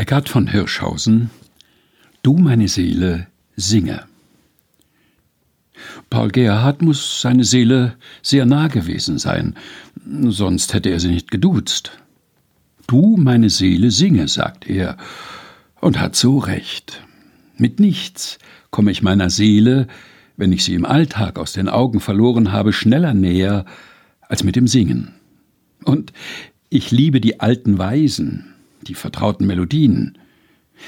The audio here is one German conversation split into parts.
Eckhard von Hirschhausen Du meine Seele singe. Paul Gerhard muss seine Seele sehr nah gewesen sein, sonst hätte er sie nicht geduzt. Du meine Seele singe, sagt er, und hat so recht. Mit nichts komme ich meiner Seele, wenn ich sie im Alltag aus den Augen verloren habe, schneller näher als mit dem Singen. Und ich liebe die alten Weisen, die vertrauten Melodien,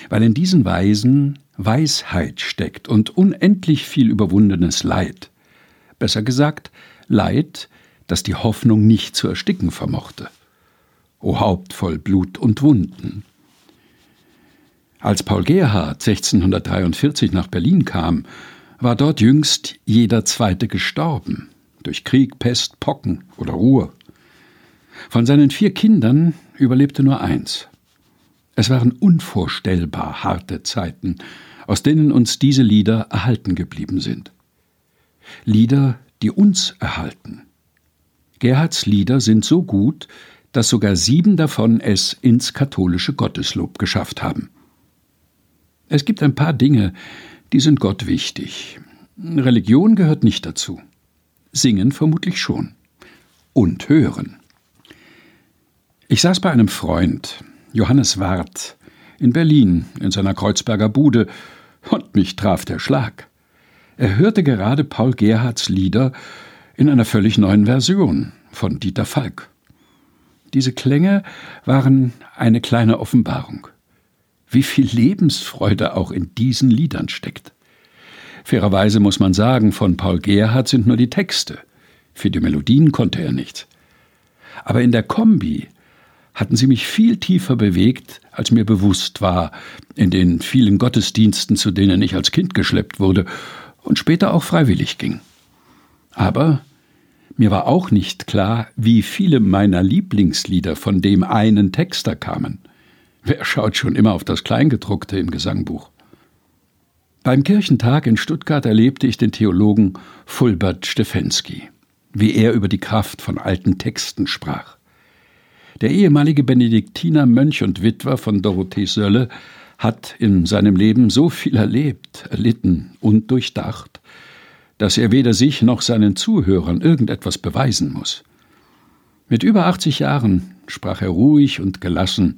weil in diesen Weisen Weisheit steckt und unendlich viel überwundenes Leid. Besser gesagt, Leid, das die Hoffnung nicht zu ersticken vermochte. O Haupt voll Blut und Wunden. Als Paul Gerhard 1643 nach Berlin kam, war dort jüngst jeder Zweite gestorben, durch Krieg, Pest, Pocken oder Ruhe. Von seinen vier Kindern überlebte nur eins. Es waren unvorstellbar harte Zeiten, aus denen uns diese Lieder erhalten geblieben sind. Lieder, die uns erhalten. Gerhards Lieder sind so gut, dass sogar sieben davon es ins katholische Gotteslob geschafft haben. Es gibt ein paar Dinge, die sind Gott wichtig. Religion gehört nicht dazu. Singen vermutlich schon. Und hören. Ich saß bei einem Freund, Johannes Wart, in Berlin, in seiner Kreuzberger Bude, und mich traf der Schlag. Er hörte gerade Paul Gerhards Lieder in einer völlig neuen Version von Dieter Falk. Diese Klänge waren eine kleine Offenbarung. Wie viel Lebensfreude auch in diesen Liedern steckt. Fairerweise muss man sagen, von Paul Gerhard sind nur die Texte. Für die Melodien konnte er nichts. Aber in der Kombi hatten sie mich viel tiefer bewegt, als mir bewusst war, in den vielen Gottesdiensten, zu denen ich als Kind geschleppt wurde und später auch freiwillig ging. Aber mir war auch nicht klar, wie viele meiner Lieblingslieder von dem einen Texter kamen. Wer schaut schon immer auf das Kleingedruckte im Gesangbuch? Beim Kirchentag in Stuttgart erlebte ich den Theologen Fulbert Stefensky, wie er über die Kraft von alten Texten sprach. Der ehemalige Benediktiner Mönch und Witwer von Dorothee Sölle hat in seinem Leben so viel erlebt, erlitten und durchdacht, dass er weder sich noch seinen Zuhörern irgendetwas beweisen muss. Mit über 80 Jahren sprach er ruhig und gelassen,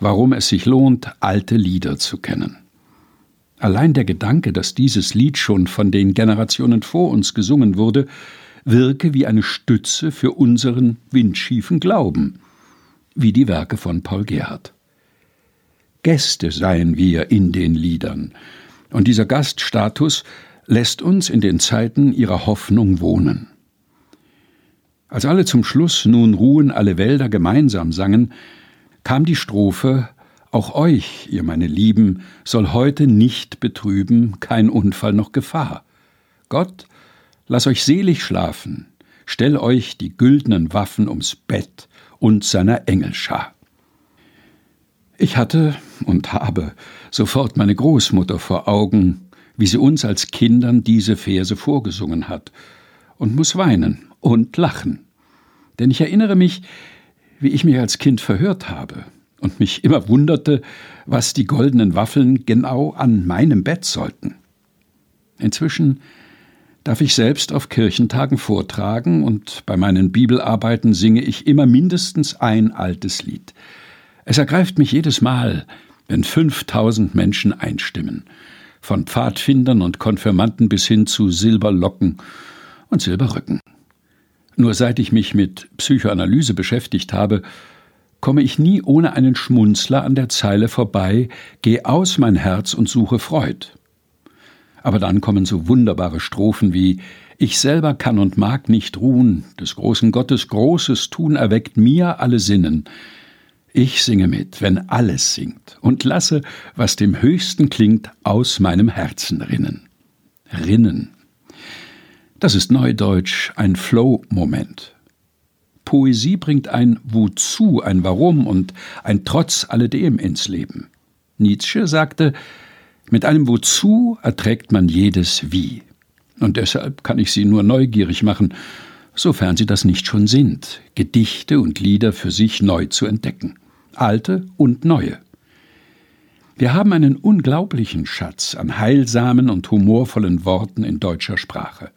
warum es sich lohnt, alte Lieder zu kennen. Allein der Gedanke, dass dieses Lied schon von den Generationen vor uns gesungen wurde, wirke wie eine Stütze für unseren windschiefen Glauben, wie die Werke von Paul Gerhardt. Gäste seien wir in den Liedern, und dieser Gaststatus lässt uns in den Zeiten ihrer Hoffnung wohnen. Als alle zum Schluss nun ruhen alle Wälder gemeinsam sangen, kam die Strophe Auch euch, ihr meine Lieben, soll heute nicht betrüben kein Unfall noch Gefahr. Gott, lass euch selig schlafen, stell euch die güldenen Waffen ums Bett und seiner Engelschar. Ich hatte und habe sofort meine Großmutter vor Augen, wie sie uns als Kindern diese Verse vorgesungen hat, und muss weinen und lachen. Denn ich erinnere mich, wie ich mich als Kind verhört habe und mich immer wunderte, was die goldenen Waffeln genau an meinem Bett sollten. Inzwischen darf ich selbst auf Kirchentagen vortragen und bei meinen Bibelarbeiten singe ich immer mindestens ein altes Lied. Es ergreift mich jedes Mal, wenn 5000 Menschen einstimmen, von Pfadfindern und Konfirmanden bis hin zu Silberlocken und Silberrücken. Nur seit ich mich mit Psychoanalyse beschäftigt habe, komme ich nie ohne einen Schmunzler an der Zeile vorbei, geh aus mein Herz und suche Freud. Aber dann kommen so wunderbare Strophen wie Ich selber kann und mag nicht ruhen, des großen Gottes großes Tun erweckt mir alle Sinnen. Ich singe mit, wenn alles singt, und lasse, was dem Höchsten klingt, aus meinem Herzen rinnen. Rinnen. Das ist neudeutsch ein Flow-Moment. Poesie bringt ein Wozu, ein Warum und ein Trotz alledem ins Leben. Nietzsche sagte, mit einem Wozu erträgt man jedes Wie. Und deshalb kann ich Sie nur neugierig machen, sofern Sie das nicht schon sind, Gedichte und Lieder für sich neu zu entdecken, alte und neue. Wir haben einen unglaublichen Schatz an heilsamen und humorvollen Worten in deutscher Sprache.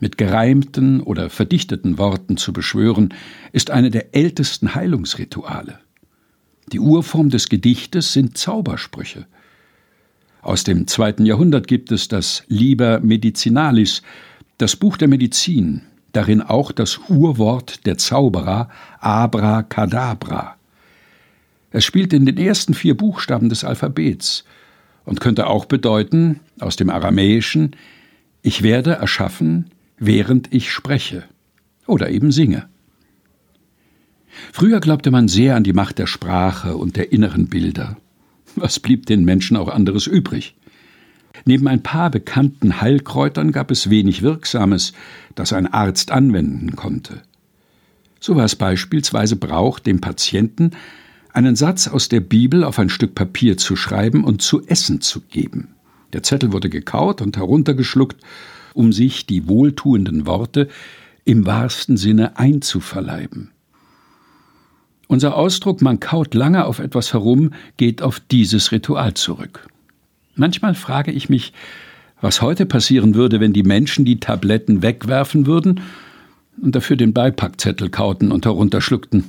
Mit gereimten oder verdichteten Worten zu beschwören, ist eine der ältesten Heilungsrituale. Die Urform des Gedichtes sind Zaubersprüche. Aus dem zweiten Jahrhundert gibt es das Liber Medicinalis, das Buch der Medizin, darin auch das Urwort der Zauberer Abracadabra. Es spielt in den ersten vier Buchstaben des Alphabets und könnte auch bedeuten, aus dem Aramäischen, ich werde erschaffen, während ich spreche oder eben singe. Früher glaubte man sehr an die Macht der Sprache und der inneren Bilder. Was blieb den Menschen auch anderes übrig? Neben ein paar bekannten Heilkräutern gab es wenig Wirksames, das ein Arzt anwenden konnte. So war es beispielsweise Brauch, dem Patienten einen Satz aus der Bibel auf ein Stück Papier zu schreiben und zu essen zu geben. Der Zettel wurde gekaut und heruntergeschluckt, um sich die wohltuenden Worte im wahrsten Sinne einzuverleiben. Unser Ausdruck man kaut lange auf etwas herum geht auf dieses Ritual zurück. Manchmal frage ich mich, was heute passieren würde, wenn die Menschen die Tabletten wegwerfen würden und dafür den Beipackzettel kauten und herunterschluckten.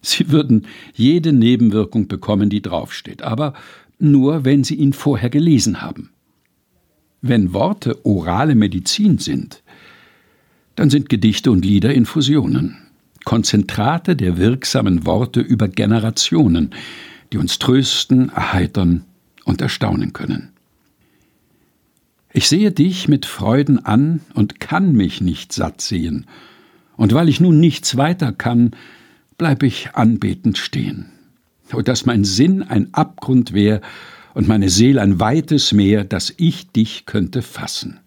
Sie würden jede Nebenwirkung bekommen, die draufsteht, aber nur, wenn Sie ihn vorher gelesen haben. Wenn Worte orale Medizin sind, dann sind Gedichte und Lieder Infusionen, Konzentrate der wirksamen Worte über Generationen, die uns trösten, erheitern und erstaunen können. Ich sehe dich mit Freuden an und kann mich nicht satt sehen, und weil ich nun nichts weiter kann, bleib ich anbetend stehen. O dass mein Sinn ein Abgrund wär und meine Seele ein weites Meer, dass ich dich könnte fassen.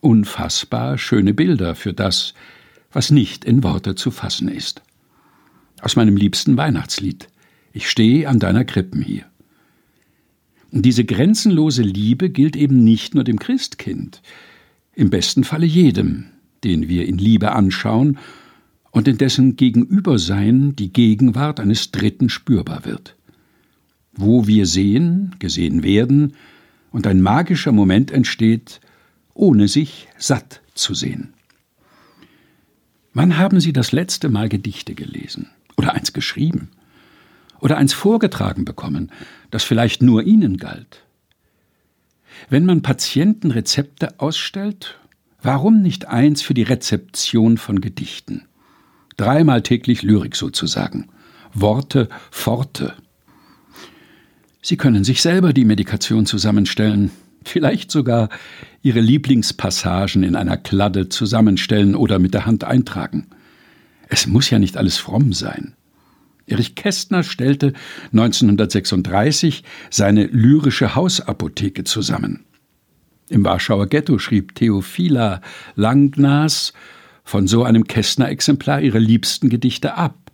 Unfassbar schöne Bilder für das, was nicht in Worte zu fassen ist. Aus meinem liebsten Weihnachtslied. Ich stehe an deiner Krippen hier. Und diese grenzenlose Liebe gilt eben nicht nur dem Christkind, im besten Falle jedem, den wir in Liebe anschauen und in dessen Gegenübersein die Gegenwart eines Dritten spürbar wird. Wo wir sehen, gesehen werden und ein magischer Moment entsteht, ohne sich satt zu sehen. Wann haben Sie das letzte Mal Gedichte gelesen oder eins geschrieben oder eins vorgetragen bekommen, das vielleicht nur Ihnen galt? Wenn man Patienten Rezepte ausstellt, warum nicht eins für die Rezeption von Gedichten? Dreimal täglich Lyrik sozusagen. Worte, Forte. Sie können sich selber die Medikation zusammenstellen, vielleicht sogar Ihre Lieblingspassagen in einer Kladde zusammenstellen oder mit der Hand eintragen. Es muss ja nicht alles fromm sein. Erich Kästner stellte 1936 seine lyrische Hausapotheke zusammen. Im Warschauer Ghetto schrieb Theophila Langnas von so einem Kästner-Exemplar ihre liebsten Gedichte ab,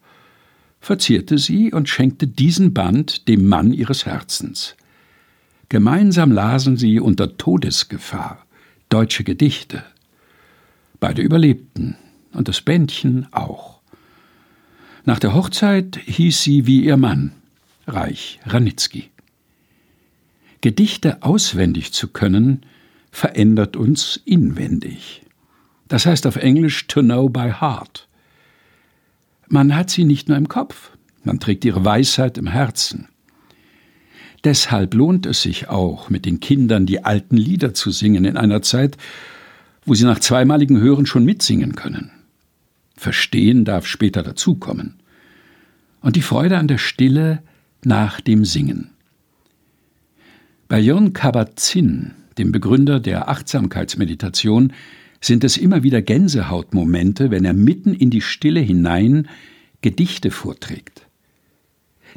verzierte sie und schenkte diesen Band dem Mann ihres Herzens. Gemeinsam lasen sie unter Todesgefahr deutsche Gedichte. Beide überlebten und das Bändchen auch. Nach der Hochzeit hieß sie wie ihr Mann, Reich Ranitzky. Gedichte auswendig zu können, verändert uns inwendig. Das heißt auf Englisch to know by heart. Man hat sie nicht nur im Kopf, man trägt ihre Weisheit im Herzen. Deshalb lohnt es sich auch, mit den Kindern die alten Lieder zu singen in einer Zeit, wo sie nach zweimaligen Hören schon mitsingen können. Verstehen darf später dazukommen. Und die Freude an der Stille nach dem Singen. Bei Jörn Kabat-Zinn, dem Begründer der Achtsamkeitsmeditation, sind es immer wieder Gänsehautmomente, wenn er mitten in die Stille hinein Gedichte vorträgt.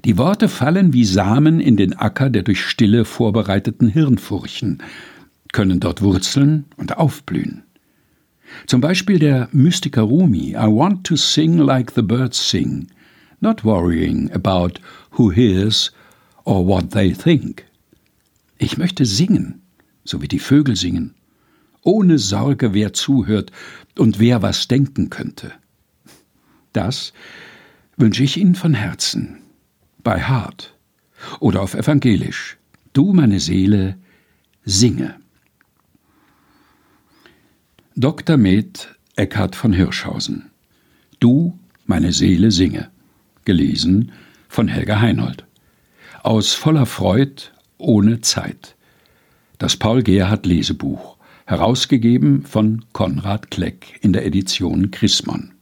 Die Worte fallen wie Samen in den Acker der durch Stille vorbereiteten Hirnfurchen, können dort wurzeln und aufblühen. Zum Beispiel der Mystiker Rumi I want to sing like the birds sing, not worrying about who hears or what they think. Ich möchte singen, so wie die Vögel singen, ohne Sorge, wer zuhört und wer was denken könnte. Das wünsche ich Ihnen von Herzen, bei Hart, oder auf Evangelisch. Du, meine Seele, singe. Dr. Med Eckhard von Hirschhausen. Du, meine Seele, singe. Gelesen von Helga Heinold. Aus voller Freud, ohne Zeit. Das Paul Gerhardt Lesebuch. Herausgegeben von Konrad Kleck in der Edition Chrismon.